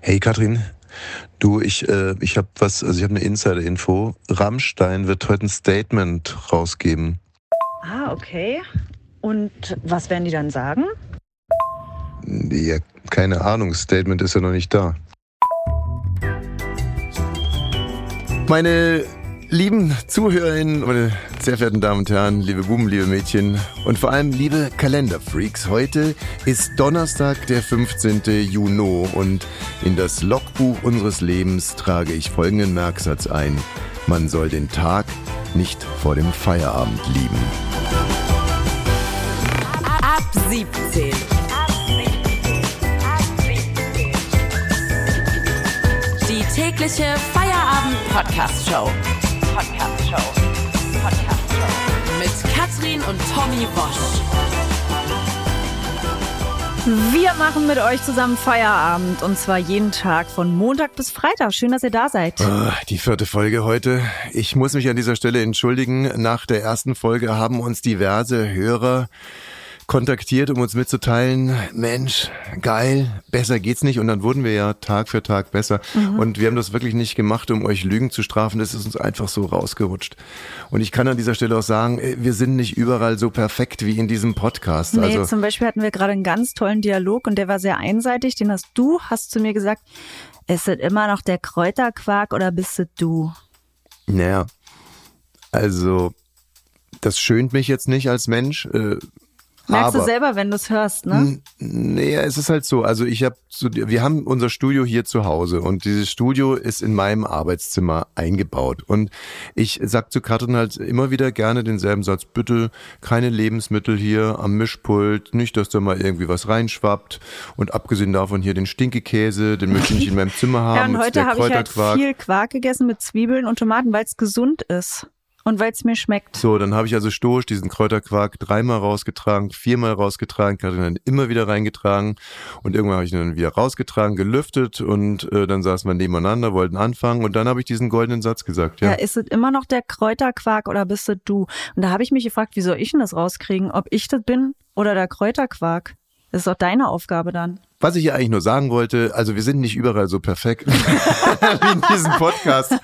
Hey Katrin, du, ich, äh, ich habe was, also ich habe eine Insider-Info. Rammstein wird heute ein Statement rausgeben. Ah, okay. Und was werden die dann sagen? Ja, keine Ahnung, Statement ist ja noch nicht da. Meine lieben Zuhörerinnen, meine sehr verehrten Damen und Herren, liebe Buben, liebe Mädchen und vor allem liebe Kalenderfreaks, heute ist Donnerstag, der 15. Juni und in das Logbuch unseres Lebens trage ich folgenden Merksatz ein. Man soll den Tag nicht vor dem Feierabend lieben. Ab 17. Die tägliche Feierabend-Podcast-Show. Podcast-Show. Podcast-Show. Mit Katrin und Tommy Wosch. Wir machen mit euch zusammen Feierabend und zwar jeden Tag von Montag bis Freitag. Schön, dass ihr da seid. Ah, Die vierte Folge heute. Ich muss mich an dieser Stelle entschuldigen. Nach der ersten Folge haben uns diverse Hörer kontaktiert, um uns mitzuteilen, Mensch, geil, besser geht's nicht. Und dann wurden wir ja Tag für Tag besser. Und wir haben das wirklich nicht gemacht, um euch Lügen zu strafen. Das ist uns einfach so rausgerutscht. Und ich kann an dieser Stelle auch sagen, äh, wir sind nicht überall so perfekt wie in diesem Podcast. Nee, also zum Beispiel hatten wir gerade einen ganz tollen Dialog und der war sehr einseitig. Den hast du, hast zu mir gesagt, ist es immer noch der Kräuterquark oder bist es du? Naja, also das schönt mich jetzt nicht als Mensch. Äh, Merkst aber, du selber, wenn du es hörst, ne? N- Nee, es ist halt so. Also ich habe, so, wir haben unser Studio hier zu Hause und dieses Studio ist in meinem Arbeitszimmer eingebaut. Und ich sag zu Katrin halt immer wieder gerne denselben Satz: Bitte keine Lebensmittel hier am Mischpult, nicht, dass da mal irgendwie was reinschwappt. Und abgesehen davon hier den Stinkekäse, den möchte ich nicht in meinem Zimmer haben. Ja, und heute habe ich halt viel Quark gegessen mit Zwiebeln und Tomaten, weil es gesund ist und weil es mir schmeckt. So, dann habe ich also stoisch diesen Kräuterquark dreimal rausgetragen, viermal rausgetragen, Katrin dann immer wieder reingetragen und irgendwann habe ich ihn dann wieder rausgetragen, gelüftet und äh, dann saßen wir nebeneinander, wollten anfangen und dann habe ich diesen goldenen Satz gesagt. Ja, Ja, ist es immer noch der Kräuterquark oder bist es du? Und da habe ich mich gefragt, wie soll ich denn das rauskriegen? Ob ich das bin oder der Kräuterquark? Das ist doch deine Aufgabe dann. Was ich ja eigentlich nur sagen wollte, also wir sind nicht überall so perfekt wie in diesem Podcast.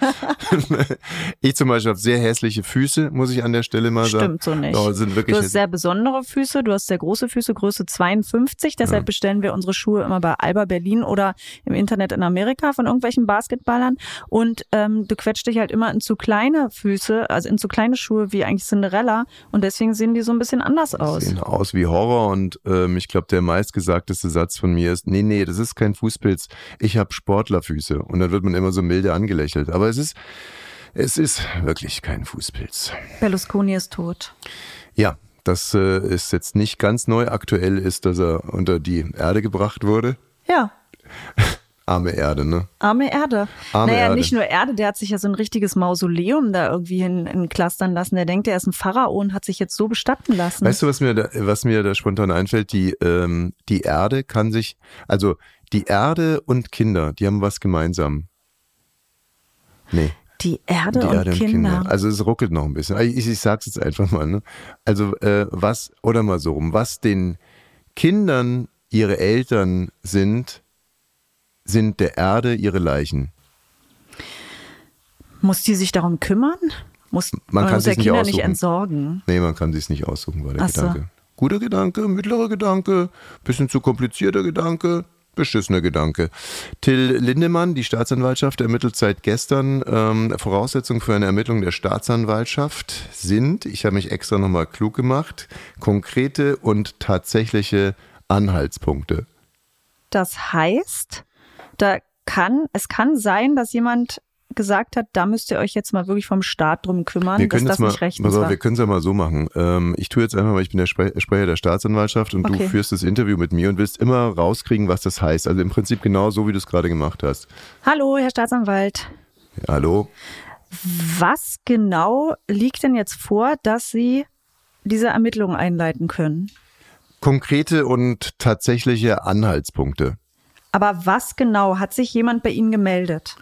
ich zum Beispiel habe sehr hässliche Füße, muss ich an der Stelle mal sagen. Stimmt so nicht. Oh, sind wirklich Du hast sehr besondere Füße, du hast sehr große Füße, Größe 52. Deshalb bestellen wir unsere Schuhe immer bei Alba Berlin oder im Internet in Amerika von irgendwelchen Basketballern. Und ähm, du quetscht dich halt immer in zu kleine Füße, also in zu kleine Schuhe wie eigentlich Cinderella. Und deswegen sehen die so ein bisschen anders aus. sehen aus wie Horror und ähm, ich glaube, der meistgesagteste Satz von mir ist, nee, nee, das ist kein Fußpilz, ich habe Sportlerfüße. Und dann wird man immer so milde angelächelt. Aber es ist, es ist wirklich kein Fußpilz. Berlusconi ist tot. Ja, das äh, ist jetzt nicht ganz neu. Aktuell ist, dass er unter die Erde gebracht wurde. Ja, Arme Erde, ne? Arme Erde. Arme naja, Erde. nicht nur Erde, der hat sich ja so ein richtiges Mausoleum da irgendwie hin, hin clustern lassen. Der denkt, er ist ein Pharao und hat sich jetzt so bestatten lassen. Weißt du, was mir da, was mir da spontan einfällt? Die, ähm, die Erde kann sich, also die Erde und Kinder, die haben was gemeinsam. Nee. die Erde, Die und, Erde Kinder. Also es ruckelt noch ein bisschen. Ich, ich sag's jetzt einfach mal. Ne? Also äh, was, oder mal so rum, was den Kindern ihre Eltern sind, sind der Erde ihre Leichen. Muss die sich darum kümmern? Muss, Man kann muss nicht Kinder nicht aussuchen. entsorgen? Nee, man kann sich's nicht aussuchen, war der Ach so. Gedanke. Guter Gedanke, mittlerer Gedanke, bisschen zu komplizierter Gedanke, beschissener Gedanke. Till Lindemann, die Staatsanwaltschaft, ermittelt seit gestern. Ähm, Voraussetzungen für eine Ermittlung der Staatsanwaltschaft sind, ich habe mich extra nochmal klug gemacht, konkrete und tatsächliche Anhaltspunkte. Das heißt, da kann, es kann sein, dass jemand gesagt hat, da müsst ihr euch jetzt mal wirklich vom Staat drum kümmern, Wir dass können das jetzt mal, nicht rechtens war. wir können es ja mal so machen. Ähm, ich tue jetzt einfach mal, ich bin der Spre Sprecher der Staatsanwaltschaft und Okay. du führst das Interview mit mir und willst immer rauskriegen, was das heißt. Also im Prinzip genau so, wie du es gerade gemacht hast. Hallo, Herr Staatsanwalt. Ja, hallo? Was genau liegt denn jetzt vor, dass Sie diese Ermittlungen einleiten können? Konkrete und tatsächliche Anhaltspunkte. Aber was genau? Hat sich jemand bei Ihnen gemeldet?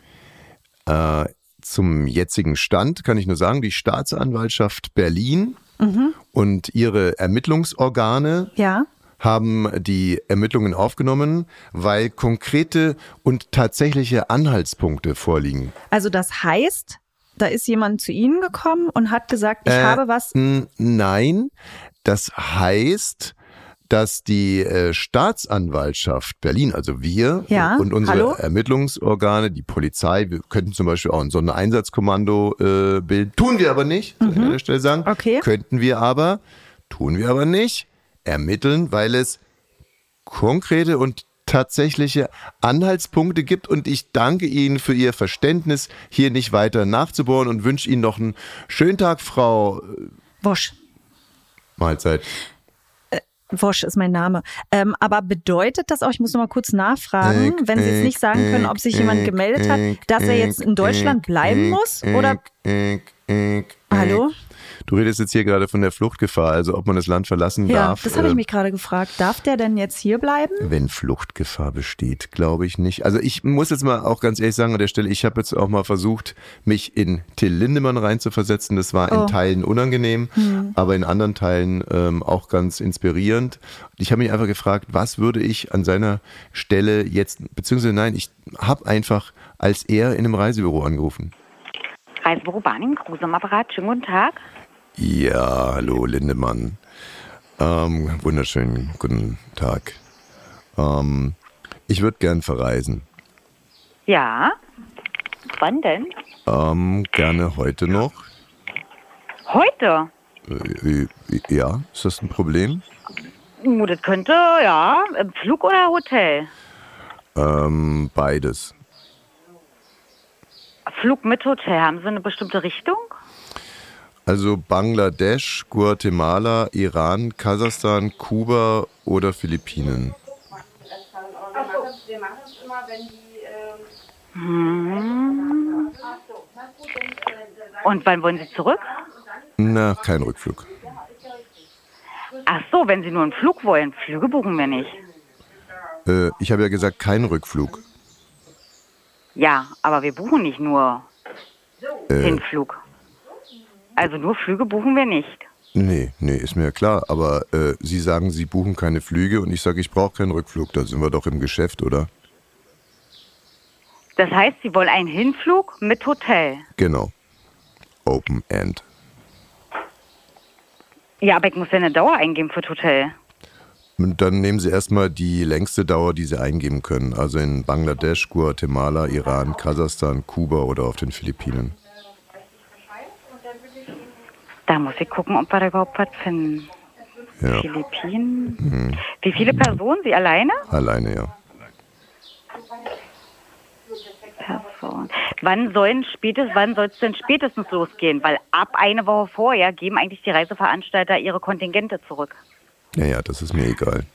Äh, zum jetzigen Stand kann ich nur sagen, die Staatsanwaltschaft Berlin Mhm. und ihre Ermittlungsorgane Ja? haben die Ermittlungen aufgenommen, weil konkrete und tatsächliche Anhaltspunkte vorliegen. Also das heißt, da ist jemand zu Ihnen gekommen und hat gesagt, ich Äh, habe was. Nein, das heißt, dass die äh, Staatsanwaltschaft Berlin, also wir Ja, und unsere hallo? Ermittlungsorgane, die Polizei, wir könnten zum Beispiel auch ein Sondereinsatzkommando äh, bilden. Tun wir aber nicht, soll ich an der Stelle sagen. Mhm. Okay. Könnten wir aber, tun wir aber nicht, ermitteln, weil es konkrete und tatsächliche Anhaltspunkte gibt und ich danke Ihnen für Ihr Verständnis, hier nicht weiter nachzubohren und wünsche Ihnen noch einen schönen Tag, Frau äh, Wosch. Mahlzeit. Wosch ist mein Name. Ähm, aber bedeutet das auch, ich muss noch mal kurz nachfragen, wenn Sie jetzt nicht sagen können, ob sich jemand gemeldet hat, dass er jetzt in Deutschland bleiben muss? Oder Hallo? Du redest jetzt hier gerade von der Fluchtgefahr, also ob man das Land verlassen Ja, darf. das habe ich äh, mich gerade gefragt. Darf der denn jetzt hier bleiben? Wenn Fluchtgefahr besteht, glaube ich nicht. Also ich muss jetzt mal auch ganz ehrlich sagen an der Stelle, ich habe jetzt auch mal versucht, mich in Till Lindemann reinzuversetzen. Das war in Oh. Teilen unangenehm, aber in anderen Teilen ähm, auch ganz inspirierend. Ich habe mich einfach gefragt, was würde ich an seiner Stelle jetzt, beziehungsweise nein, ich habe einfach als er in einem Reisebüro angerufen. Reisebüro Barning, Kruse am Apparat. Schönen guten Tag. Ja, hallo Lindemann. Ähm, wunderschönen guten Tag. Ähm, ich würde gern verreisen. Ja. Wann denn? Ähm, gerne heute noch. Heute. Äh, äh, ja, ist das ein Problem? Uh, das könnte, ja, im Flug oder Hotel? Ähm, beides. Flug mit Hotel. Haben Sie eine bestimmte Richtung? Also Bangladesch, Guatemala, Iran, Kasachstan, Kuba oder Philippinen. Und wann wollen Sie zurück? Na, kein Rückflug. Ach so, wenn Sie nur einen Flug wollen. Flüge buchen wir nicht. Äh, ich habe ja gesagt, kein Rückflug. Ja, aber wir buchen nicht nur Äh, den Flug. Also nur Flüge buchen wir nicht. nee, nee, ist mir ja klar. Aber äh, Sie sagen, Sie buchen keine Flüge und ich sage, ich brauche keinen Rückflug. Da sind wir doch im Geschäft, oder? Das heißt, Sie wollen einen Hinflug mit Hotel. Genau. Open End. Ja, aber ich muss ja eine Dauer eingeben für das Hotel. Und Dann nehmen Sie erstmal die längste Dauer, die Sie eingeben können. Also in Bangladesch, Guatemala, Iran, Kasachstan, Kuba oder auf den Philippinen. Da muss ich gucken, ob wir da überhaupt was finden. Ja, Philippinen. Wie viele Personen? Sie alleine? alleine ja. Personen. Wann sollen spätestens, wann soll es denn spätestens losgehen? Weil ab eine Woche vorher geben eigentlich die Reiseveranstalter ihre Kontingente zurück. Ja, ja, das ist mir egal.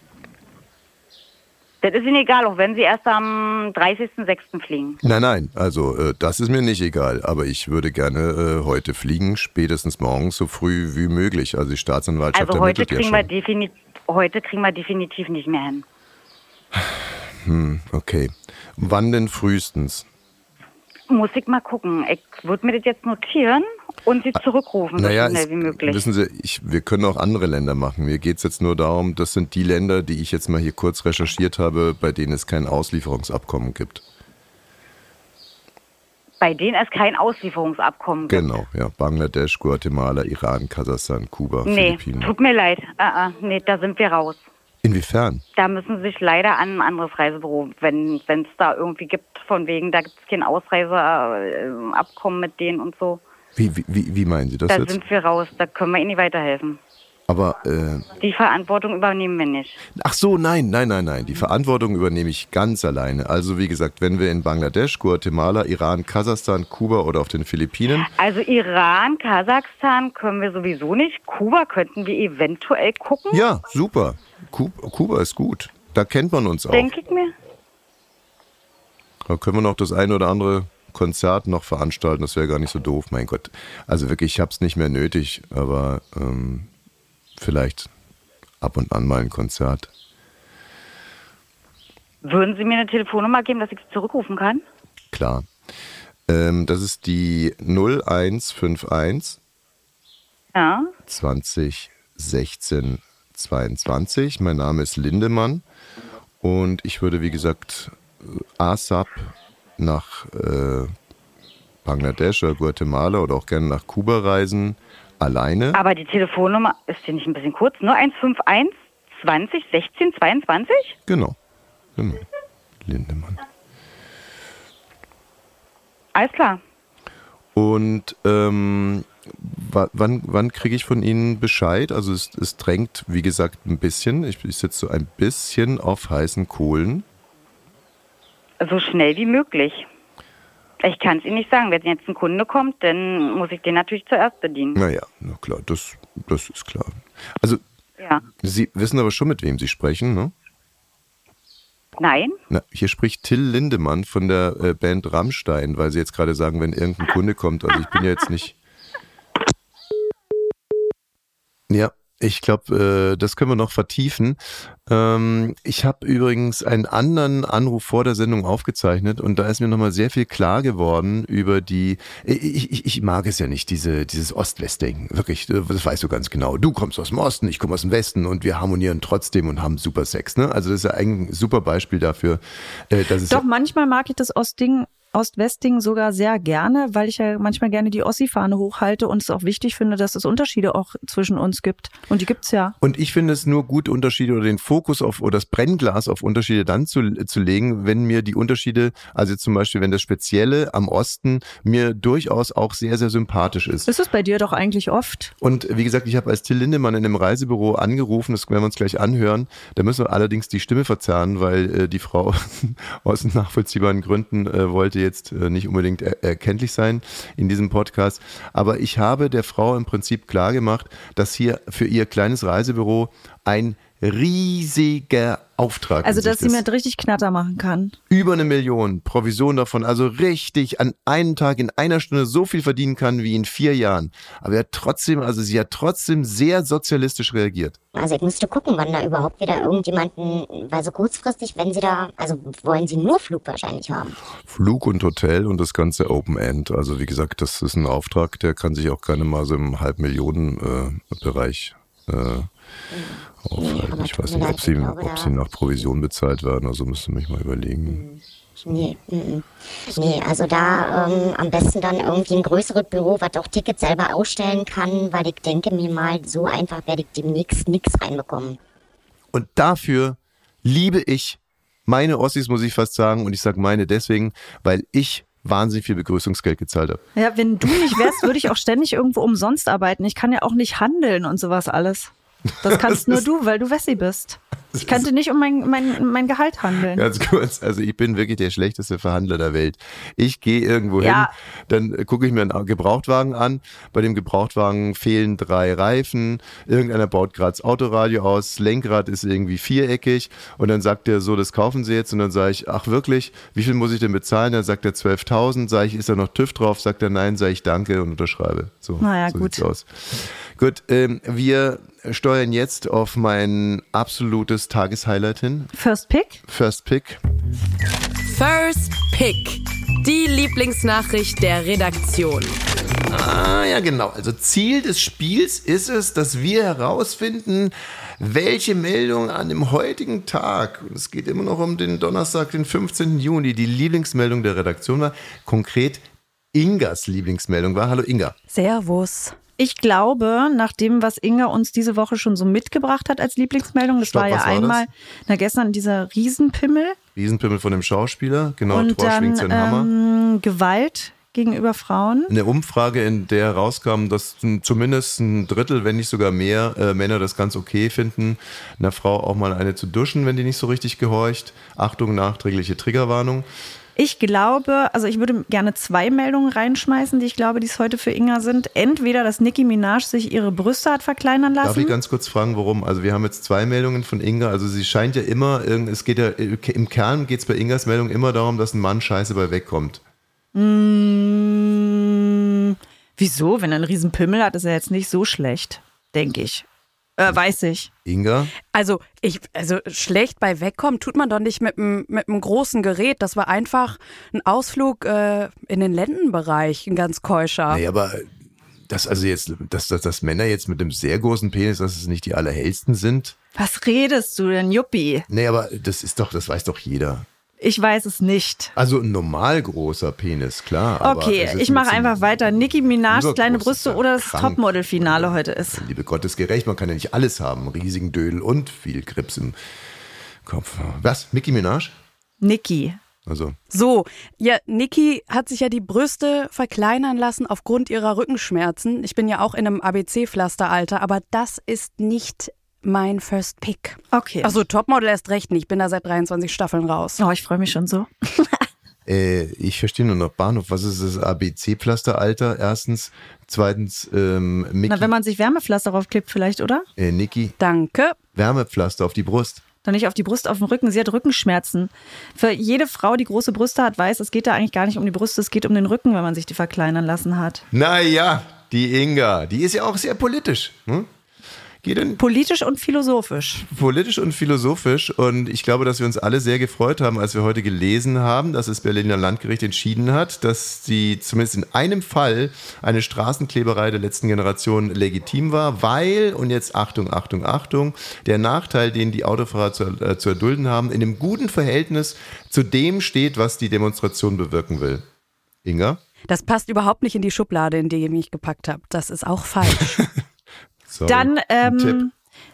Das ist ihnen egal, auch wenn sie erst am 30.06. fliegen. Nein, nein, also äh, das ist mir nicht egal. Aber ich würde gerne äh, heute fliegen, spätestens morgens so früh wie möglich. Also die Staatsanwaltschaft Also heute ermittelt ja kriegen, wir heute kriegen wir definitiv nicht mehr hin. Okay. Wann denn frühestens? Muss ich mal gucken. Ich würde mir das jetzt notieren und sie zurückrufen, so Naja, schnell es, wie möglich. wissen Sie, ich, wir können auch andere Länder machen. Mir geht es jetzt nur darum, das sind die Länder, die ich jetzt mal hier kurz recherchiert habe, bei denen es kein Auslieferungsabkommen gibt. Bei denen es kein Auslieferungsabkommen gibt. Genau, ja. Bangladesch, Guatemala, Iran, Kasachstan, Kuba, Nee, Philippinen. tut mir leid. Ah, ah, nee, da sind wir raus. Inwiefern? Da müssen Sie sich leider an ein anderes Reisebüro, wenn es da irgendwie gibt, von wegen, da gibt es kein Ausreiseabkommen mit denen und so. Wie, wie, wie wie meinen Sie das Da jetzt? sind wir raus, da können wir Ihnen nicht weiterhelfen. Aber, äh, Die Verantwortung übernehmen wir nicht. ach so, nein, nein, nein, nein. Die Verantwortung übernehme ich ganz alleine. Also, wie gesagt, wenn wir in Bangladesch, Guatemala, Iran, Kasachstan, Kuba oder auf den Philippinen, Also Iran, Kasachstan können wir sowieso nicht. Kuba könnten wir eventuell gucken, ja, super. Kuba, Kuba ist gut. Da kennt man uns auch. denke ich mir. Da können wir noch das eine oder andere Konzert noch veranstalten. Das wäre gar nicht so doof, mein Gott. Also wirklich, ich habe es nicht mehr nötig, aber ähm, vielleicht ab und an mal ein Konzert. Würden Sie mir eine Telefonnummer geben, dass ich Sie zurückrufen kann? Klar. Ähm, das ist die 0151 Ja. 20 16 22. Mein Name ist Lindemann und ich würde, wie gesagt, ASAP nach äh, Bangladesch oder Guatemala oder auch gerne nach Kuba reisen, alleine. Aber die Telefonnummer ist hier nicht ein bisschen kurz? Nur 151 20 16 22? Genau, genau. Lindemann. Alles klar. Und ähm, wa- wann, wann kriege ich von Ihnen Bescheid? Also es, es drängt, wie gesagt, ein bisschen. Ich, ich sitze so ein bisschen auf heißen Kohlen. So schnell wie möglich. Ich kann es Ihnen nicht sagen. Wenn jetzt ein Kunde kommt, dann muss ich den natürlich zuerst bedienen. Naja, na klar, das, das ist klar. Also Ja. Sie wissen aber schon, mit wem Sie sprechen, ne? Nein? Na, hier spricht Till Lindemann von der äh, Band Rammstein, weil Sie jetzt gerade sagen, wenn irgendein Kunde kommt. Also ich bin ja jetzt nicht. Ja, ich glaube, äh, das können wir noch vertiefen. Ähm, ich habe übrigens einen anderen Anruf vor der Sendung aufgezeichnet und da ist mir nochmal sehr viel klar geworden über die. Ich, ich, ich mag es ja nicht, diese, dieses Ost-West-Denken. Wirklich, äh, das weißt du ganz genau. Du kommst aus dem Osten, ich komme aus dem Westen und wir harmonieren trotzdem und haben super Sex. Ne? Also das ist ja ein super Beispiel dafür, äh, dass es Doch, manchmal mag ich das Ostding, Ost-West-Ding sogar sehr gerne, weil ich ja manchmal gerne die Ossi-Fahne hochhalte und es auch wichtig finde, dass es Unterschiede auch zwischen uns gibt. Und die gibt's ja. Und ich finde es nur gut, Unterschiede oder den Fokus auf oder das Brennglas auf Unterschiede dann zu, zu legen, wenn mir die Unterschiede, also zum Beispiel, wenn das Spezielle am Osten mir durchaus auch sehr, sehr sympathisch ist. Ist es bei dir doch eigentlich oft? Und wie gesagt, ich habe als Till Lindemann in einem Reisebüro angerufen, das werden wir uns gleich anhören. Da müssen wir allerdings die Stimme verzerren, weil äh, die Frau aus nachvollziehbaren Gründen äh, wollte jetzt äh, nicht unbedingt er erkenntlich sein in diesem Podcast. Aber ich habe der Frau im Prinzip klar gemacht, dass hier für ihr kleines Reisebüro ein riesiger Auftrag Also, dass sie mir richtig Knatter machen kann. über eine Million Provision davon, also richtig an einem Tag in einer Stunde so viel verdienen kann wie in vier Jahren. Aber er hat trotzdem, also sie hat trotzdem sehr sozialistisch reagiert. Also ich müsste gucken, wann da überhaupt wieder irgendjemanden, weil so kurzfristig, wenn Sie da, also wollen Sie nur Flug wahrscheinlich haben. Flug und Hotel und das ganze Open End. Also wie gesagt, das ist ein Auftrag, der kann sich auch gerne mal so im Halbmillionen-Bereich äh, aufhalten. aber Ich weiß nicht, ob sie, ob sie nach Provision bezahlt werden. Also müsste mich mal überlegen. Nee, mm, mm. nee, also da ähm, am besten dann irgendwie ein größeres Büro, was auch Tickets selber ausstellen kann, weil ich denke mir mal, so einfach werde ich demnächst nichts reinbekommen. Und dafür liebe ich meine Ossis, muss ich fast sagen. Und ich sage meine deswegen, weil ich wahnsinnig viel Begrüßungsgeld gezahlt habe. Ja, wenn du nicht wärst, würde ich auch ständig irgendwo umsonst arbeiten. Ich kann ja auch nicht handeln und sowas alles. Das kannst nur du, weil du Wessi bist. Ich könnte nicht um mein, mein, mein Gehalt handeln. Ganz kurz, also ich bin wirklich der schlechteste Verhandler der Welt. Ich gehe irgendwo Ja. hin, dann gucke ich mir einen Gebrauchtwagen an. Bei dem Gebrauchtwagen fehlen drei Reifen. Irgendeiner baut gerade das Autoradio aus. Das Lenkrad ist irgendwie viereckig. Und dann sagt er so, das kaufen Sie jetzt. Und dann sage ich, ach wirklich, wie viel muss ich denn bezahlen? Dann sagt er 12.000. Sage ich, ist da noch TÜV drauf? Sagt er nein, sage ich danke und unterschreibe. So, Na ja, so gut. sieht's aus. Gut, ähm, wir steuern jetzt auf mein absolutes Tageshighlight hin. First Pick? First Pick. First Pick. Die Lieblingsnachricht der Redaktion. Ah, ja, genau. Also Ziel des Spiels ist es, dass wir herausfinden, welche Meldung an dem heutigen Tag, und es geht immer noch um den Donnerstag, den 15. Juni, die Lieblingsmeldung der Redaktion war, konkret Ingas Lieblingsmeldung war. Hallo Inga. Servus. Ich glaube, nach dem, was Inga uns diese Woche schon so mitgebracht hat als Lieblingsmeldung, das Stopp, war ja war einmal, na gestern dieser Riesenpimmel Riesenpimmel von dem Schauspieler. Genau, und Thor dann schwingt seinen Hammer. ähm, Gewalt gegenüber Frauen. Eine Umfrage, in der herauskam, dass zumindest ein Drittel, wenn nicht sogar mehr, äh, Männer das ganz okay finden, einer Frau auch mal eine zu duschen, wenn die nicht so richtig gehorcht. Achtung, nachträgliche Triggerwarnung. Ich glaube, also ich würde gerne zwei Meldungen reinschmeißen, die ich glaube, die es heute für Inga sind. Entweder, dass Nicki Minaj sich ihre Brüste hat verkleinern lassen. Darf ich ganz kurz fragen, warum? Also wir haben jetzt zwei Meldungen von Inga. Also sie scheint ja immer, es geht ja, im Kern geht es bei Ingas Meldung immer darum, dass ein Mann scheiße bei wegkommt. Hm, wieso? Wenn er einen Riesenpimmel hat, ist er jetzt nicht so schlecht, denke ich. Äh, weiß ich. Inga? Also, ich, also schlecht bei Wegkommen tut man doch nicht mit einem mit einem großen Gerät. Das war einfach ein Ausflug äh, in den Lendenbereich, ein ganz keuscher. Nee, aber dass also jetzt, dass, dass, dass Männer jetzt mit einem sehr großen Penis, dass es nicht die allerhellsten sind. Was redest du denn, Juppie? Nee, aber das ist doch, das weiß doch jeder. Ich weiß es nicht. Also ein normal großer Penis, klar. aber Okay, ich mache einfach weiter. Nicki Minaj, kleine Brüste oder das. Topmodel-Finale heute ist. Liebe Gottes gerecht, man kann ja nicht alles haben. Riesigen Dödel und viel Grips im Kopf. Was? Nicki Minaj? Nicki. Also, So, ja, Niki hat sich ja die Brüste verkleinern lassen aufgrund ihrer Rückenschmerzen. Ich bin ja auch in einem ABC-Pflasteralter, aber das ist nicht mein First Pick. Okay. Also Topmodel erst recht nicht. Ich bin da seit 23 Staffeln raus. Oh, ich freue mich schon so. äh, ich verstehe nur noch Bahnhof. Was ist das ABC-Pflasteralter? Erstens. Zweitens, ähm, Mickey, Na, wenn man sich Wärmepflaster draufklebt vielleicht, oder? äh, Niki, Danke. Wärmepflaster auf die Brust. Dann nicht auf die Brust, auf den Rücken. Sie hat Rückenschmerzen. Für jede Frau, die große Brüste hat, weiß, es geht da eigentlich gar nicht um die Brüste, es geht um den Rücken, wenn man sich die verkleinern lassen hat. Naja, die Inga, die ist ja auch sehr politisch. Hm? Geht denn Politisch und philosophisch. politisch und philosophisch und ich glaube, dass wir uns alle sehr gefreut haben, als wir heute gelesen haben, dass das Berliner Landgericht entschieden hat, dass die zumindest in einem Fall eine Straßenkleberei der letzten Generation legitim war, weil, und jetzt Achtung, Achtung, Achtung, der Nachteil, den die Autofahrer zu, äh, zu erdulden haben, in einem guten Verhältnis zu dem steht, was die Demonstration bewirken will. Inga? Das passt überhaupt nicht in die Schublade, in die ihr mich gepackt habt. Das ist auch falsch. Sorry. Dann ähm,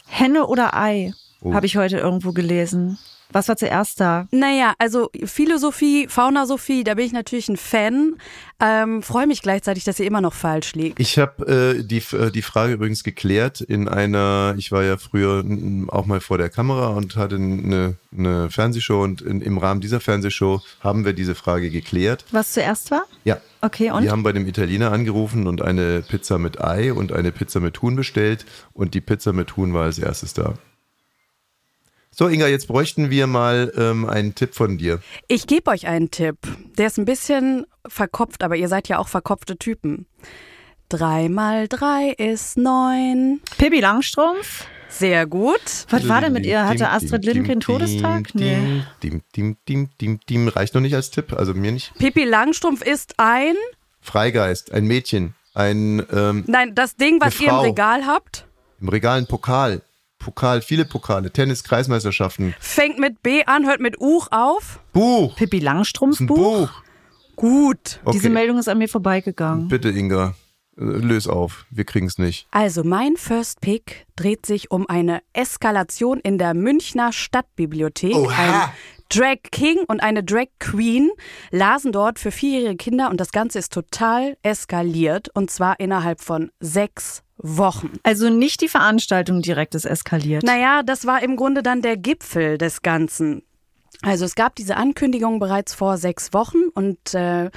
Henne oder Ei, Oh. habe ich heute irgendwo gelesen. Was war zuerst da? Naja, also Philosophie, Faunasophie, da bin ich natürlich ein Fan. Ähm, Freue mich gleichzeitig, dass ihr immer noch falsch liegt. Ich habe äh, die, äh, die Frage übrigens geklärt in einer, ich war ja früher auch mal vor der Kamera und hatte eine, eine Fernsehshow und in, im Rahmen dieser Fernsehshow haben wir diese Frage geklärt. Was zuerst war? Ja. Okay, und? Wir haben bei dem Italiener angerufen und eine Pizza mit Ei und eine Pizza mit Huhn bestellt und die Pizza mit Huhn war als erstes da. So, Inga, jetzt bräuchten wir mal ähm, einen Tipp von dir. Ich gebe euch einen Tipp. Der ist ein bisschen verkopft, aber ihr seid ja auch verkopfte Typen. Drei mal drei ist neun. Pippi Langstrumpf? Sehr gut. Was war denn mit ihr? Hatte Astrid Lindgren Todestag? Nee. Dim, dim, dim, dim, dim. Reicht noch nicht als Tipp, also mir nicht. Pippi Langstrumpf ist ein. Freigeist, ein Mädchen, ein ähm, Nein, das Ding, was ihr im. Regal habt, im Regal ein Pokal. Pokal, viele Pokale, Tennis, Kreismeisterschaften. fängt mit B an, hört mit Uch auf. Buch. Pippi Langstrumpf Buch? Buch. Gut. Okay. Diese Meldung ist an mir vorbeigegangen. Bitte, Inga, äh, löse auf. Wir kriegen es nicht. Also mein First Pick dreht sich um eine Eskalation in der Münchner Stadtbibliothek. Oha. Ein Drag King und eine Drag Queen lasen dort für vierjährige Kinder und das Ganze ist total eskaliert und zwar innerhalb von sechs Wochen. Also nicht die Veranstaltung direkt ist eskaliert. Naja, das war im Grunde dann der Gipfel des Ganzen. Also es gab diese Ankündigung bereits vor sechs Wochen und äh,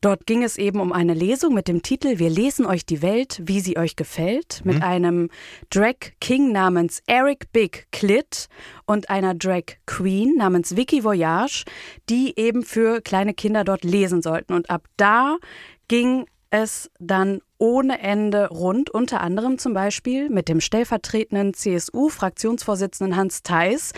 dort ging es eben um eine Lesung mit dem Titel Wir lesen euch die Welt, wie sie euch gefällt, mit einem Drag King namens Eric Big Clit und einer Drag Queen namens Vicky Voyage, die eben für kleine Kinder dort lesen sollten. Und ab da ging es dann ohne Ende rund, unter anderem zum Beispiel mit dem stellvertretenden CSU-Fraktionsvorsitzenden Hans Theis.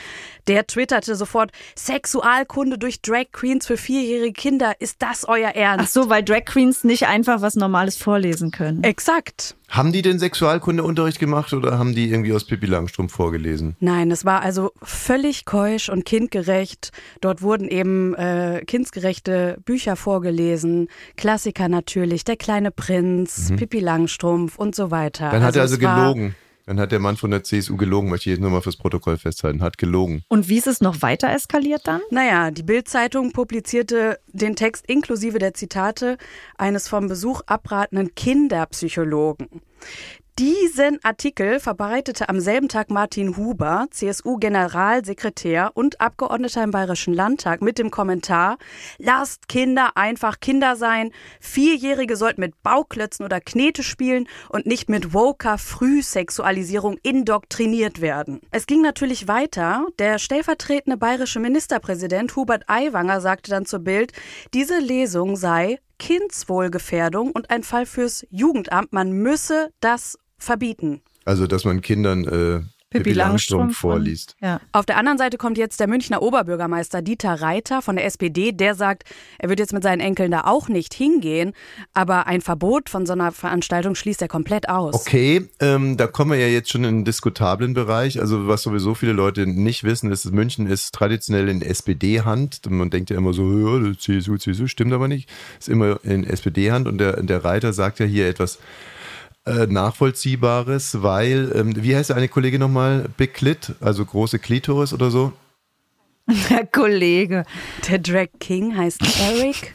Der twitterte sofort, Sexualkunde durch Drag Queens für vierjährige Kinder, ist das euer Ernst? Ach so, weil Drag Queens nicht einfach was Normales vorlesen können. Exakt. Haben die denn Sexualkundeunterricht gemacht oder haben die irgendwie aus Pippi Langstrumpf vorgelesen? Nein, es war also völlig keusch und kindgerecht. Dort wurden eben äh, kindsgerechte Bücher vorgelesen, Klassiker natürlich, Der kleine Prinz, Pippi Langstrumpf und so weiter. Mhm. Dann hat er also es war- gelogen. Dann hat der Mann von der CSU gelogen, möchte ich jetzt nur mal fürs Protokoll festhalten. Hat gelogen. Und wie ist es noch weiter eskaliert dann? Naja, die Bild-Zeitung publizierte den Text inklusive der Zitate eines vom Besuch abratenden Kinderpsychologen. Diesen Artikel verbreitete am selben Tag Martin Huber, CSU-Generalsekretär und Abgeordneter im Bayerischen Landtag, mit dem Kommentar: Lasst Kinder einfach Kinder sein. Vierjährige sollten mit Bauklötzen oder Knete spielen und nicht mit woker Frühsexualisierung indoktriniert werden. Es ging natürlich weiter. Der stellvertretende bayerische Ministerpräsident Hubert Aiwanger sagte dann zur Bild, diese Lesung sei Kindswohlgefährdung und ein Fall fürs Jugendamt. Man müsse das verbieten. Also, dass man Kindern äh, Pippi Langstrumpf vorliest. Ja. Auf der anderen Seite kommt jetzt der Münchner Oberbürgermeister Dieter Reiter von der SPD, der sagt, er wird jetzt mit seinen Enkeln da auch nicht hingehen, aber ein Verbot von so einer Veranstaltung schließt er komplett aus. Okay, ähm, da kommen wir ja jetzt schon in einen diskutablen Bereich. Also was sowieso viele Leute nicht wissen, ist, dass München ist traditionell in SPD-Hand. Man denkt ja immer so, ja, CSU, CSU, stimmt aber nicht. Ist immer in SPD-Hand und der, der Reiter sagt ja hier etwas äh, Nachvollziehbares, weil, ähm, wie heißt eine Kollegin nochmal? Big Clit, also große Klitoris oder so? Der Kollege. Der Drag King heißt Eric,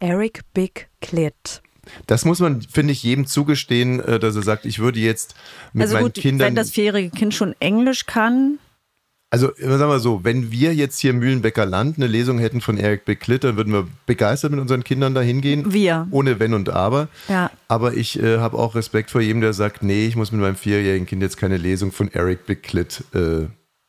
Eric Big Clit. Das muss man, finde ich, jedem zugestehen, äh, dass er sagt, ich würde jetzt mit also meinen gut, Kindern. wenn das vierjährige Kind schon Englisch kann, Also, sagen wir so, wenn wir jetzt hier im Mühlenbecker Land eine Lesung hätten von Eric Becklitt, dann würden wir begeistert mit unseren Kindern da hingehen. Wir. Ohne Wenn und Aber. Ja. Aber ich äh, habe auch Respekt vor jedem, der sagt, nee, ich muss mit meinem vierjährigen Kind jetzt keine Lesung von Eric Becklitt äh,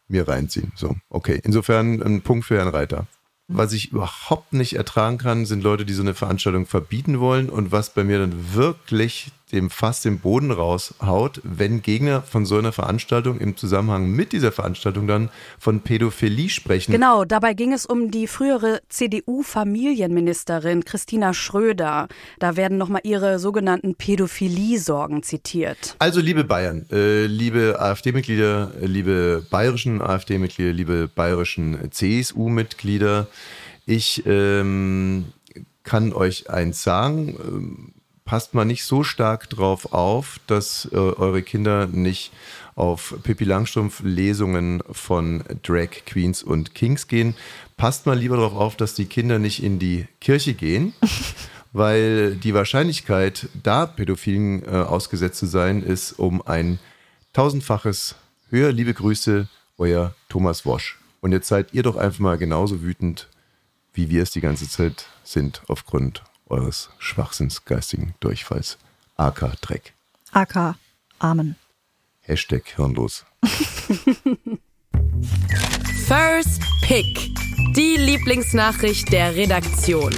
mir reinziehen. So, okay. Insofern ein Punkt für Herrn Reiter. Was ich überhaupt nicht ertragen kann, sind Leute, die so eine Veranstaltung verbieten wollen und was bei mir dann wirklich dem fast den Boden raushaut, wenn Gegner von so einer Veranstaltung im Zusammenhang mit dieser Veranstaltung dann von Pädophilie sprechen. Genau, dabei ging es um die frühere CDU-Familienministerin Christina Schröder. Da werden nochmal ihre sogenannten Pädophilie-Sorgen zitiert. Also liebe Bayern, äh, liebe AfD-Mitglieder, äh, liebe bayerischen AfD-Mitglieder, liebe bayerischen CSU-Mitglieder, ich ähm, kann euch eins sagen, ähm, passt mal nicht so stark drauf auf, dass äh, eure Kinder nicht auf Pippi Langstrumpf Lesungen von Drag Queens und Kings gehen. Passt mal lieber darauf auf, dass die Kinder nicht in die Kirche gehen, weil die Wahrscheinlichkeit, da Pädophilen äh, ausgesetzt zu sein, ist um ein tausendfaches höher. Liebe Grüße, euer Thomas Wosch. Und jetzt seid ihr doch einfach mal genauso wütend, wie wir es die ganze Zeit sind aufgrund eures Schwachsinns geistigen Durchfalls. AK Dreck. AK Amen. Hashtag hirnlos. First Pick. Die Lieblingsnachricht der Redaktion.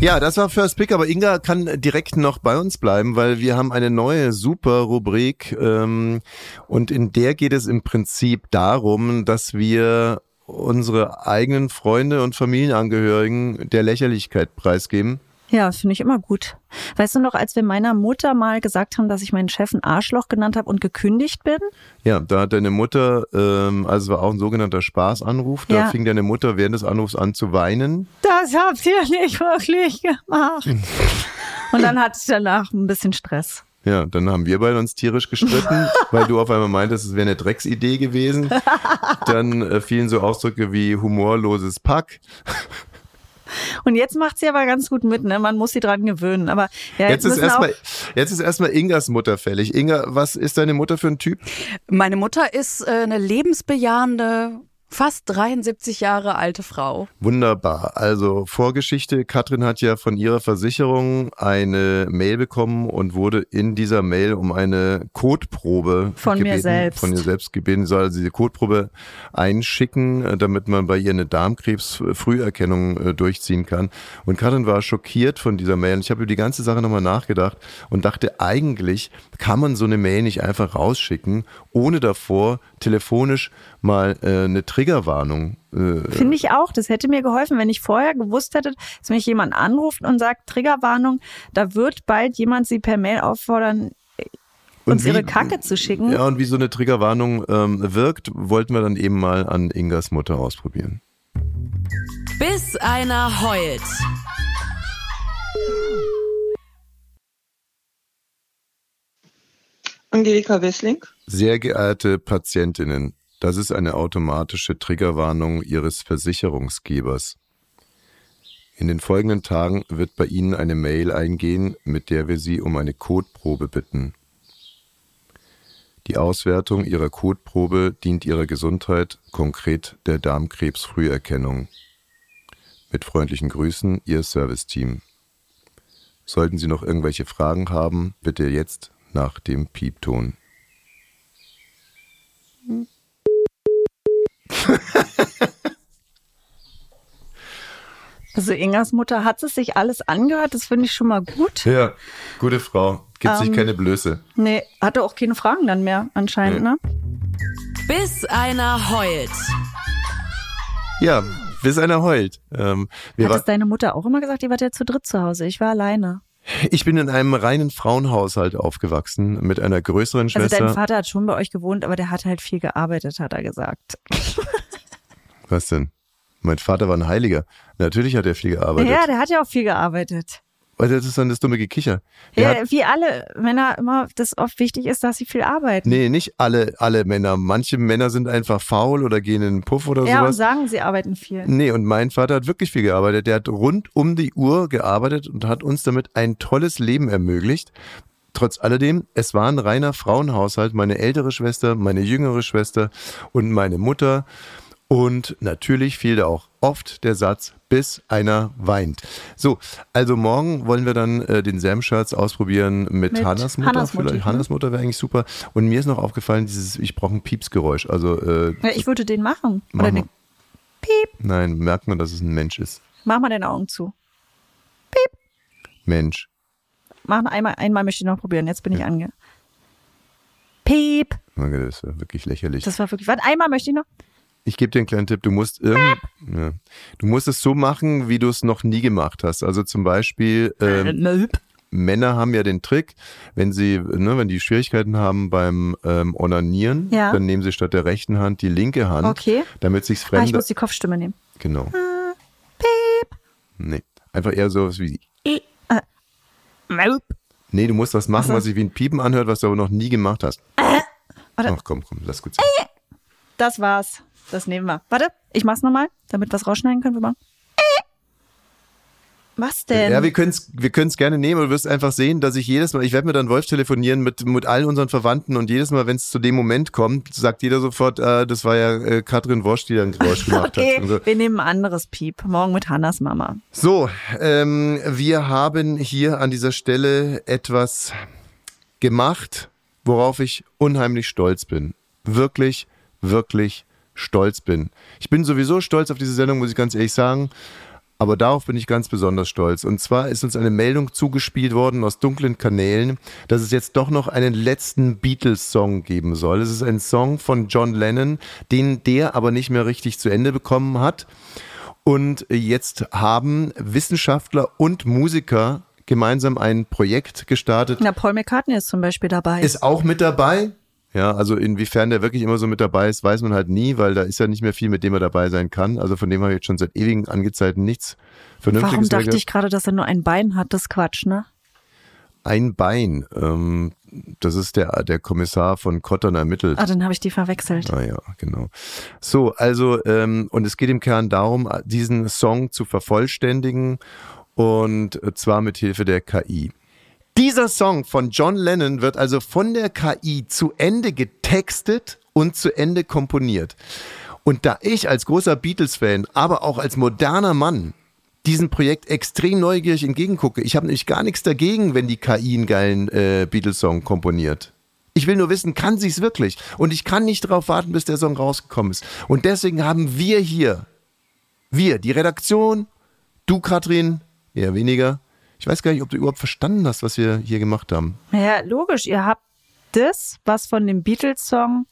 Ja, das war First Pick, aber Inga kann direkt noch bei uns bleiben, weil wir haben eine neue super Rubrik ähm, und in der geht es im Prinzip darum, dass wir unsere eigenen Freunde und Familienangehörigen der Lächerlichkeit preisgeben. Ja, finde ich immer gut. Weißt du noch, als wir meiner Mutter mal gesagt haben, dass ich meinen Chef ein Arschloch genannt habe und gekündigt bin? Ja, da hat deine Mutter, ähm, also es war auch ein sogenannter Spaßanruf, da Ja. fing deine Mutter während des Anrufs an zu weinen. Das habt ihr nicht wirklich gemacht. und dann hatte ich danach ein bisschen Stress. Ja, dann haben wir beide uns tierisch gestritten, weil du auf einmal meintest, es wäre eine Drecksidee gewesen. Dann äh, fielen so Ausdrücke wie humorloses Pack. Und jetzt macht sie aber ganz gut mit, ne? Man muss sie dran gewöhnen. Aber ja, Jetzt ist müssen erstmal, jetzt ist erstmal Ingas Mutter fällig. Inga, was ist deine Mutter für ein Typ? Meine Mutter ist äh, eine lebensbejahende, fast 73 Jahre alte Frau. Wunderbar. Also Vorgeschichte. Katrin hat ja von ihrer Versicherung eine Mail bekommen und wurde in dieser Mail um eine Kotprobe Von mir gebeten, selbst. Von ihr selbst gebeten, soll also diese Kotprobe einschicken, äh, damit man bei ihr eine Darmkrebs-Früherkennung äh, durchziehen kann. Und Katrin war schockiert von dieser Mail. Und ich habe über die ganze Sache nochmal nachgedacht und dachte, eigentlich kann man so eine Mail nicht einfach rausschicken, ohne davor telefonisch mal äh, eine Triggerwarnung äh, Finde ich auch. Das hätte mir geholfen, wenn ich vorher gewusst hätte, dass mich jemand anruft und sagt, Triggerwarnung, da wird bald jemand sie per Mail auffordern, uns wie- ihre Kacke zu schicken. Ja, und wie so eine Triggerwarnung ähm, wirkt, wollten wir dann eben mal an Ingas Mutter ausprobieren. Bis einer heult. Angelika Wessling. Sehr geehrte Patientinnen, das ist eine automatische Triggerwarnung Ihres Versicherungsgebers. In den folgenden Tagen wird bei Ihnen eine Mail eingehen, mit der wir Sie um eine Kotprobe bitten. Die Auswertung Ihrer Kotprobe dient Ihrer Gesundheit, konkret der Darmkrebsfrüherkennung. Mit freundlichen Grüßen, Ihr Serviceteam. Sollten Sie noch irgendwelche Fragen haben, bitte jetzt nach dem Piepton. Also Ingas Mutter hat es sich alles angehört, das finde ich schon mal gut. Ja, gute Frau. Gibt sich Ähm, keine Blöße. Nee, hatte auch keine Fragen dann mehr anscheinend, Nee. ne? Bis einer heult. Ja, bis einer heult. Ähm, Hat es deine Mutter auch immer gesagt, ihr wart ja zu dritt zu Hause. Ich war alleine. Ich bin in einem reinen Frauenhaushalt aufgewachsen mit einer größeren Also Schwester. dein Vater hat schon bei euch gewohnt, aber der hat halt viel gearbeitet, hat er gesagt. Was denn? Mein Vater war ein Heiliger. Natürlich hat er viel gearbeitet. Ja, der hat ja auch viel gearbeitet. Weil das ist dann das dumme Gekicher. Ja, wie alle Männer immer, das oft wichtig ist, dass sie viel arbeiten. nee, nicht alle, alle Männer. Manche Männer sind einfach faul oder gehen in den Puff oder ja, und sowas. sagen, sie arbeiten viel. Nee, und mein Vater hat wirklich viel gearbeitet. Der hat rund um die Uhr gearbeitet und hat uns damit ein tolles Leben ermöglicht. Trotz alledem, es war ein reiner Frauenhaushalt. Meine ältere Schwester, meine jüngere Schwester und meine Mutter. Und natürlich fiel da auch oft der Satz, bis einer weint. So, also morgen wollen wir dann äh, den Samschatz ausprobieren mit, Mit Hannas Mutter. Hannas vielleicht. ne? Hannas Mutter wäre eigentlich super. Und mir ist noch aufgefallen, dieses, ich brauche ein Piepsgeräusch. Also, äh, Ja, ich würde den machen. Mach Oder den, Piep, nein, merkt man, dass es ein Mensch ist. mach mal deine Augen zu. Mensch. Mach noch einmal, einmal möchte ich noch probieren. Jetzt bin ich ange. Piep. Das ja wirklich lächerlich. Das war wirklich. Warte, einmal möchte ich noch. Ich gebe dir einen kleinen Tipp. Du musst irgend, ja, du musst es so machen, wie du es noch nie gemacht hast. Also zum Beispiel ähm, Männer haben ja den Trick, wenn sie, ne, wenn die Schwierigkeiten haben beim ähm, Onanieren, Ja. dann nehmen sie statt der rechten Hand die linke Hand, Okay. damit sich's Ah, ich muss die Kopfstimme nehmen. genau. Piep. Nee, einfach eher so wie. Maup. Nee, du musst was machen, Ach so. was sich wie ein Piepen anhört, was du aber noch nie gemacht hast. Warte. Ach komm, komm, lass gut sein. Das war's. Das nehmen wir. Warte, ich mach's nochmal, damit wir es rausschneiden können. Wir machen. Was denn? Ja, wir können es wir können's gerne nehmen, aber du wirst einfach sehen, dass ich jedes Mal, ich werde mit dann Wolf telefonieren mit, mit allen unseren Verwandten und jedes Mal, wenn es zu dem Moment kommt, sagt jeder sofort, äh, das war ja äh, Katrin Wosch, die dann Geräusch gemacht okay, hat. So. wir nehmen ein anderes Piep. Morgen mit Hannas Mama. So, ähm, wir haben hier an dieser Stelle etwas gemacht, worauf ich unheimlich stolz bin. Wirklich, wirklich stolz bin. Ich bin sowieso stolz auf diese Sendung, muss ich ganz ehrlich sagen. Aber darauf bin ich ganz besonders stolz. Und zwar ist uns eine Meldung zugespielt worden aus dunklen Kanälen, dass es jetzt doch noch einen letzten Beatles-Song geben soll. Es ist ein Song von John Lennon, den der aber nicht mehr richtig zu Ende bekommen hat. Und jetzt haben Wissenschaftler und Musiker gemeinsam ein Projekt gestartet. Na, Paul McCartney ist zum Beispiel dabei. Ist auch mit dabei. Ja, also inwiefern der wirklich immer so mit dabei ist, weiß man halt nie, weil da ist ja nicht mehr viel, mit dem er dabei sein kann. Also von dem habe ich jetzt schon seit ewigen Angezeiten nichts Vernünftiges Warum dachte ich gerade, dass er nur ein Bein hat? Das ist Quatsch, ne? Ein Bein, ähm, das ist der, der Kommissar von Cotton ermittelt. Ah, dann habe ich die verwechselt. Ah ja, genau. So, also, ähm, und es geht im Kern darum, diesen Song zu vervollständigen und zwar mit Hilfe der KI. Dieser Song von John Lennon wird also von der KI zu Ende getextet und zu Ende komponiert. Und da ich als großer Beatles-Fan, aber auch als moderner Mann diesem Projekt extrem neugierig entgegengucke, ich habe nämlich gar nichts dagegen, wenn die KI einen geilen äh, Beatles-Song komponiert. Ich will nur wissen, kann sie es wirklich? Und ich kann nicht darauf warten, bis der Song rausgekommen ist. Und deswegen haben wir hier, wir, die Redaktion, du Katrin, eher weniger. Ich weiß gar nicht, ob du überhaupt verstanden hast, was wir hier gemacht haben. Ja, logisch. Ihr habt das, was von dem Beatles-Song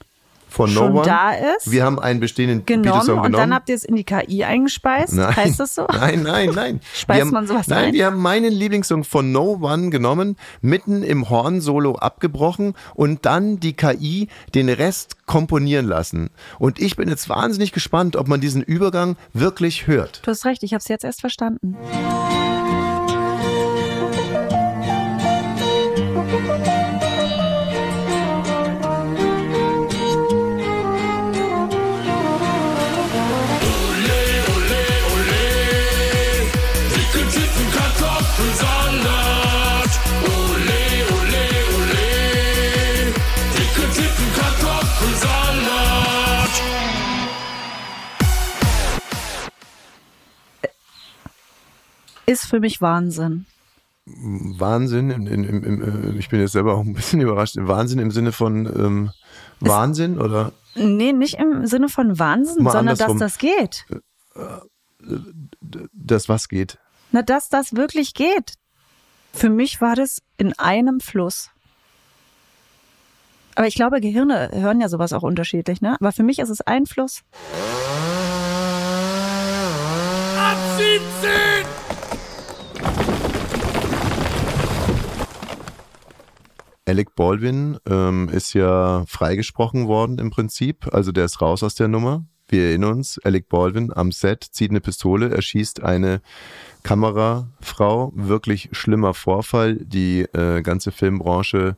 Von schon No One. da ist, Wir haben einen bestehenden genommen Beatles-Song und genommen. dann habt ihr es in die KI eingespeist. Nein. Heißt das so? Nein, nein, nein. Speist haben, man sowas Nein, ein? wir haben meinen Lieblingssong von No One genommen, mitten im Horn-Solo abgebrochen und dann die KI den Rest komponieren lassen. Und ich bin jetzt wahnsinnig gespannt, ob man diesen Übergang wirklich hört. Du hast recht, ich habe es jetzt erst verstanden. Ist für mich Wahnsinn. Wahnsinn, in, in, äh, ich bin jetzt selber auch ein bisschen überrascht. Wahnsinn im Sinne von ähm, Wahnsinn oder Nee, nicht im Sinne von Wahnsinn, Mal sondern andersrum. dass das geht. das was geht? Na, dass das wirklich geht. Für mich war das in einem Fluss. Aber ich glaube, Gehirne hören ja sowas auch unterschiedlich, ne? Aber für mich ist es Einfluss. Alec Baldwin ähm, ist ja freigesprochen worden im Prinzip. Also der ist raus aus der Nummer. Wir erinnern uns, Alec Baldwin am Set zieht eine Pistole, erschießt eine Kamerafrau. Wirklich schlimmer Vorfall. Die äh, ganze Filmbranche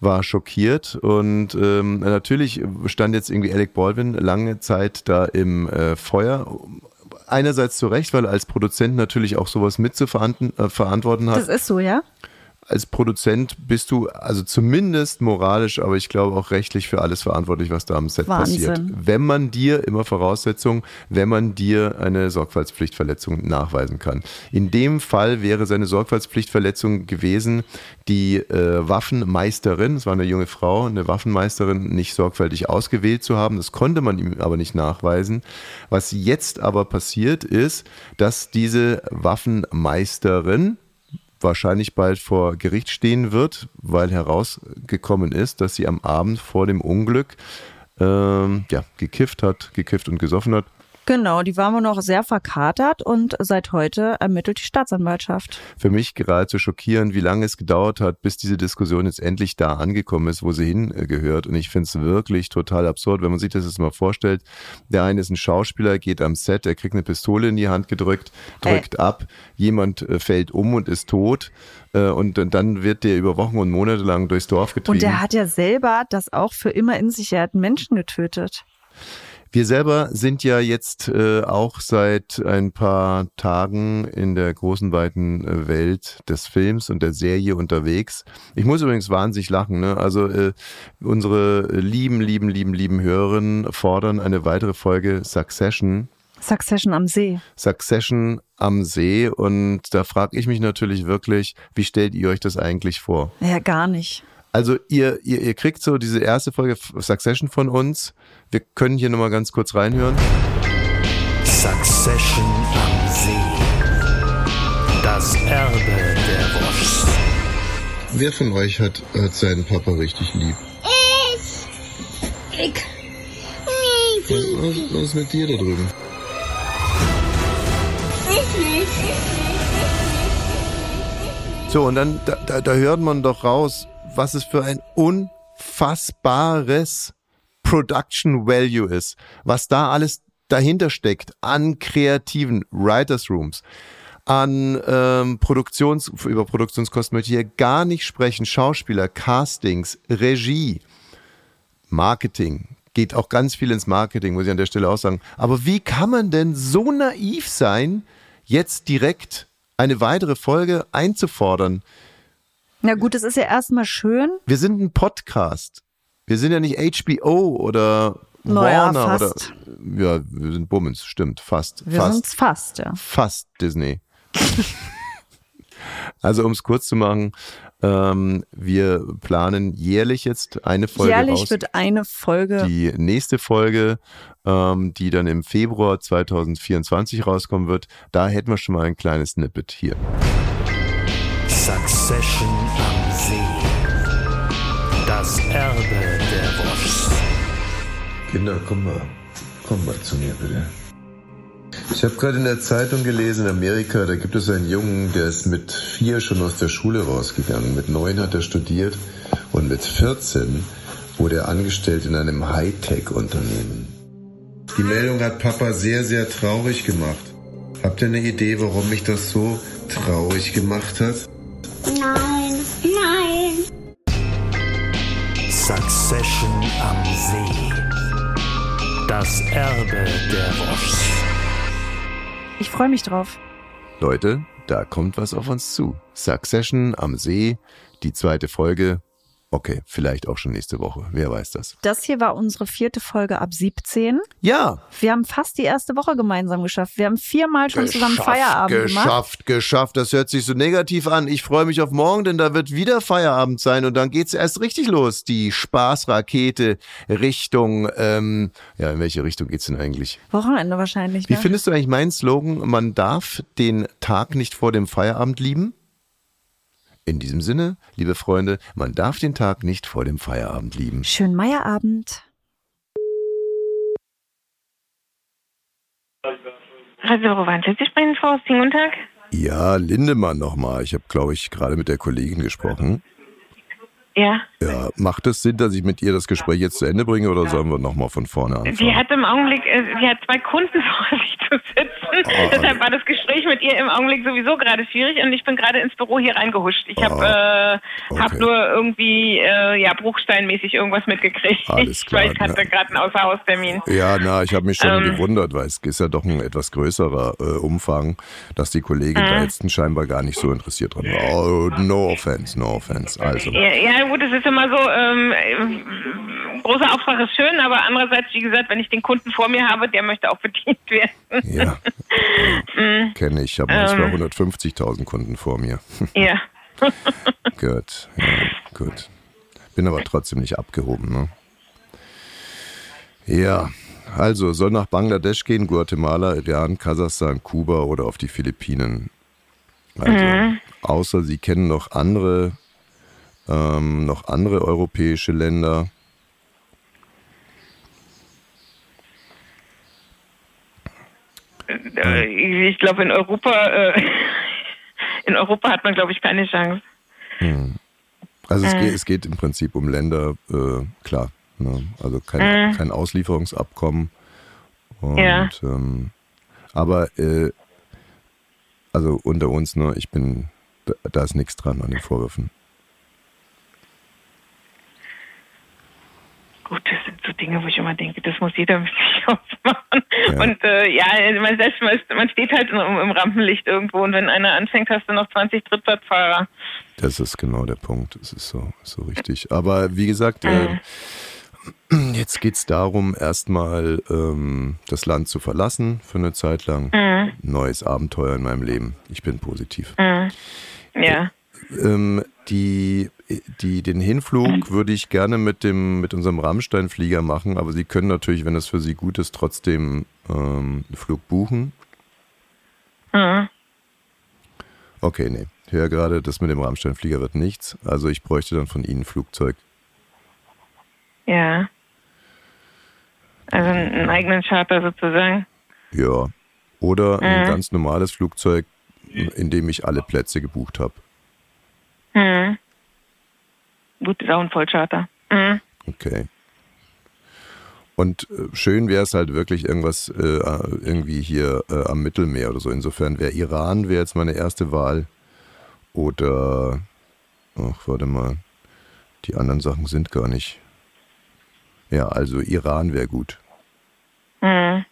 war schockiert und ähm, natürlich stand jetzt irgendwie Alec Baldwin lange Zeit da im äh, Feuer. Einerseits zu Recht, weil er als Produzent natürlich auch sowas mit zu äh, hat. Das ist so, ja? Als Produzent bist du also zumindest moralisch, aber ich glaube auch rechtlich für alles verantwortlich, was da am Set Wahnsinn. passiert. Wenn man dir, immer Voraussetzung, wenn man dir eine Sorgfaltspflichtverletzung nachweisen kann. In dem Fall wäre seine Sorgfaltspflichtverletzung gewesen, die äh, Waffenmeisterin, es war eine junge Frau, eine Waffenmeisterin nicht sorgfältig ausgewählt zu haben. Das konnte man ihm aber nicht nachweisen. Was jetzt aber passiert ist, dass diese Waffenmeisterin, wahrscheinlich bald vor Gericht stehen wird, weil herausgekommen ist, dass sie am Abend vor dem Unglück ähm, ja, gekifft hat, gekifft und gesoffen hat Genau, die waren wohl noch sehr verkatert und seit heute ermittelt die Staatsanwaltschaft. Für mich geradezu schockierend, wie lange es gedauert hat, bis diese Diskussion jetzt endlich da angekommen ist, wo sie hingehört. Und ich finde es wirklich total absurd, wenn man sich das jetzt mal vorstellt. Der eine ist ein Schauspieler, geht am Set, er kriegt eine Pistole in die Hand gedrückt, drückt hey. ab, jemand äh, fällt um und ist tot. Äh, und dann wird der über Wochen und Monate lang durchs Dorf getrieben. Und der hat ja selber das auch für immer in sich. Er hat Menschen getötet. Wir selber sind ja jetzt äh, auch seit ein paar Tagen in der großen weiten äh, Welt des Films und der Serie unterwegs. Ich muss übrigens wahnsinnig lachen. Ne? Also äh, unsere lieben, lieben, lieben, lieben Hörerinnen fordern eine weitere Folge Succession. Succession am See. Succession am See. Und da frage ich mich natürlich wirklich, wie stellt ihr euch das eigentlich vor? Ja, gar nicht. Also ihr, ihr, ihr kriegt so diese erste Folge Succession von uns. Wir können hier nochmal ganz kurz reinhören. Succession am See. Das Erbe der Woschs. Wer von euch hat, hat seinen Papa richtig lieb? Ich. Ich. Was, was ist mit dir da drüben? So, und dann, da, da, da hört man doch raus, was es für ein unfassbares Production Value ist, was da alles dahinter steckt an kreativen Writers Rooms, an ähm, Produktions, über Produktionskosten möchte ich hier gar nicht sprechen, Schauspieler, Castings, Regie, Marketing, geht auch ganz viel ins Marketing, muss ich an der Stelle auch sagen. Aber wie kann man denn so naiv sein, jetzt direkt eine weitere Folge einzufordern? Na gut, es ist ja erstmal schön. Wir sind ein Podcast. Wir sind ja nicht HBO oder naja, Warner fast. oder ja, wir sind Bummens, stimmt, fast. Wir fast, sind's fast, ja. Fast Disney. also um es kurz zu machen, ähm, wir planen jährlich jetzt eine Folge Jährlich raus. wird eine Folge. Die nächste Folge, ähm, die dann im Februar 2024 rauskommen wird, da hätten wir schon mal ein kleines Snippet hier. Succession am See. Das Erbe der Woschs. Kinder, komm mal. Komm mal zu mir, bitte. Ich habe gerade in der Zeitung gelesen, in Amerika, da gibt es einen Jungen, der ist mit vier schon aus der Schule rausgegangen. Mit neun hat er studiert und mit 14 wurde er angestellt in einem Hightech-Unternehmen. Die Meldung hat Papa sehr, sehr traurig gemacht. Habt ihr eine Idee, warum mich das so traurig gemacht hat? Nein, nein. Succession am See. Das Erbe der Woschs. Ich freue mich drauf. Leute, da kommt was auf uns zu. Succession am See, die zweite Folge. Okay, vielleicht auch schon nächste Woche. Wer weiß das? Das hier war unsere vierte Folge ab 17. Ja, Wir haben fast die erste Woche gemeinsam geschafft. Wir haben viermal schon zusammen Feierabend gemacht. geschafft, geschafft. Das hört sich so negativ an. Ich freue mich auf morgen, denn da wird wieder Feierabend sein und dann geht's erst richtig los. Die Spaßrakete Richtung, ähm, ja, in welche Richtung geht's denn eigentlich? Wochenende wahrscheinlich. Wie Ne? findest du eigentlich meinen Slogan? Man darf den Tag nicht vor dem Feierabend lieben? In diesem Sinne, liebe Freunde, man darf den Tag nicht vor dem Feierabend lieben. Schönen Meierabend. Radio Rowanze, Sie sprechen Frau Sting, guten Tag. Ja, Lindemann nochmal. Ich habe, glaube ich, gerade mit der Kollegin gesprochen. Ja. Ja, macht es Sinn, dass ich mit ihr das Gespräch jetzt zu Ende bringe oder sollen wir nochmal von vorne anfangen? Sie hat im Augenblick, äh, sie hat zwei Kunden vor sich zu sitzen. Ah, Deshalb war das Gespräch mit ihr im Augenblick sowieso gerade schwierig und ich bin gerade ins Büro hier reingehuscht. Ich habe Ah, äh, hab nur irgendwie, äh, ja, bruchsteinmäßig irgendwas mitgekriegt. Alles klar, Weil ich hatte gerade einen Außerhaustermin. Ja, na, ich habe mich schon Ähm. gewundert, weil es ist ja doch ein etwas größerer äh, Umfang, dass die Kollegin Mhm. da jetzt scheinbar gar nicht so interessiert dran war. Oh, no offense, no offense. Also, Ja, ja, gut, es ist immer so, ähm, äh, großer Auftrag ist schön, aber andererseits, wie gesagt, wenn ich den Kunden vor mir habe, der möchte auch bedient werden. ja, Mm, kenne ich. Ich habe manchmal Ähm. 150.000 Kunden vor mir. ja. gut, ja, gut. Bin aber trotzdem nicht abgehoben, ne? Ja, also soll nach Bangladesch gehen, Guatemala, Iran, Kasachstan, Kuba oder auf die Philippinen. Also, Mhm. außer Sie kennen noch andere, ähm, noch andere europäische Länder. Äh, Ich glaube, in Europa, äh, in Europa hat man, glaube ich, keine Chance. Hm. Also es, Mhm. geht, es geht im Prinzip um Länder, äh, klar. Ne? Also kein, Mhm. kein Auslieferungsabkommen. Und, Ja. ähm, aber äh, also unter uns, ne, ich bin, da, da ist nichts dran an den Vorwürfen. Gut, das sind so Dinge, wo ich immer denke, das muss jeder mit sich ausmachen. Ja. Und äh, ja, man, selbst, man steht halt im, Rampenlicht irgendwo und wenn einer anfängt, hast du noch 20 Trittplatzfahrer. Das ist genau der Punkt. Das ist so, so richtig. Aber wie gesagt, äh, jetzt geht es darum, erstmal ähm, das Land zu verlassen für eine Zeit lang. Mhm. Neues Abenteuer in meinem Leben. Ich bin positiv. Mhm. Ja. Ähm, die, die, den Hinflug würde ich gerne mit, dem, mit unserem Rammstein-Flieger machen, aber Sie können natürlich, wenn das für Sie gut ist, trotzdem ähm, einen Flug buchen. Mhm. Okay, nee. Ich höre gerade, das mit dem Rammstein-Flieger wird nichts. Also ich bräuchte dann von Ihnen ein Flugzeug. Ja. Also einen einen eigenen Charter sozusagen. Ja. Oder ein Mhm. ganz normales Flugzeug, in dem ich alle Plätze gebucht habe. Mhm. Gut, ist auch ein Vollcharter. Mhm. Okay. Und äh, schön wäre es halt wirklich irgendwas äh, irgendwie hier äh, am Mittelmeer oder so. Insofern wäre Iran wäre jetzt meine erste Wahl. Oder, ach, warte mal, die anderen Sachen sind gar nicht. Ja, also Iran wäre gut. Mhm.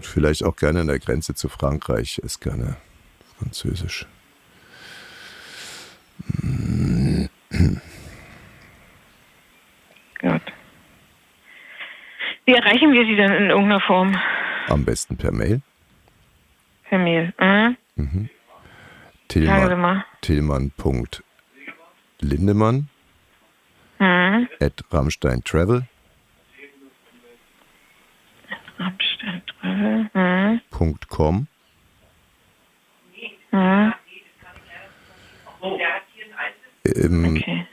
Vielleicht auch gerne an der Grenze zu Frankreich, ist gerne französisch. Gut. Wie erreichen wir sie denn in irgendeiner Form? Am besten per Mail. Per Mail. Mhm. Mhm. Tillmann. Tillmann.lindemann Mhm. at Rammstein Travel. Rammstein Travel. Mhm. .com. Mhm. Ähm, Okay.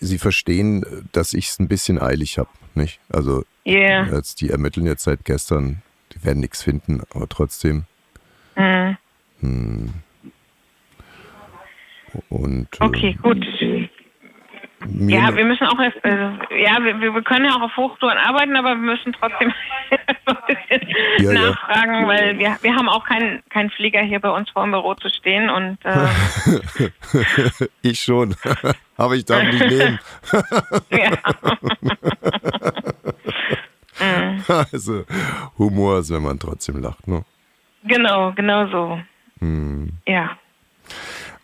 Sie verstehen, dass ich es ein bisschen eilig habe, nicht? Also Ja. jetzt, die ermitteln jetzt seit gestern, die werden nichts finden, aber trotzdem. Mhm. Hm. Und äh, Okay, gut. mir Ja, wir müssen auch erst, also, ja, wir, wir können ja auch auf Hochtouren arbeiten, aber wir müssen trotzdem Ja, ja. nachfragen, weil wir, wir haben auch keinen keinen Flieger hier bei uns vor dem Büro zu stehen und äh, ich schon, aber ich darf nicht nehmen. ja. Also Humor ist, wenn man trotzdem lacht, ne? Genau, genau so. Hm. Ja.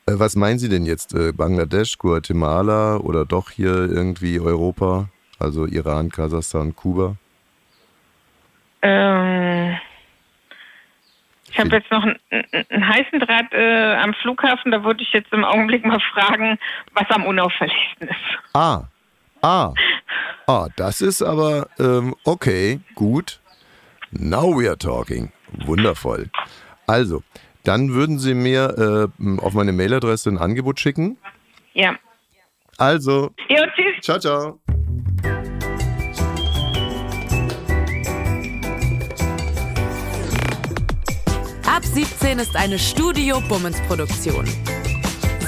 Äh, Was meinen Sie denn jetzt? Äh, Bangladesch, Guatemala oder doch hier irgendwie Europa? Also Iran, Kasachstan, Kuba? Ähm, ich habe jetzt noch einen, einen, einen heißen Draht äh, am Flughafen, da würde ich jetzt im Augenblick mal fragen, was am unauffälligsten ist. Ah, ah, ah, das ist aber, ähm, okay, gut. Now we are talking. Wundervoll. Also, Dann würden Sie mir äh, auf meine Mailadresse ein Angebot schicken. Ja. Also, Jo, tschüss. ciao, ciao. Ab 17 ist eine Studio Bummens Produktion.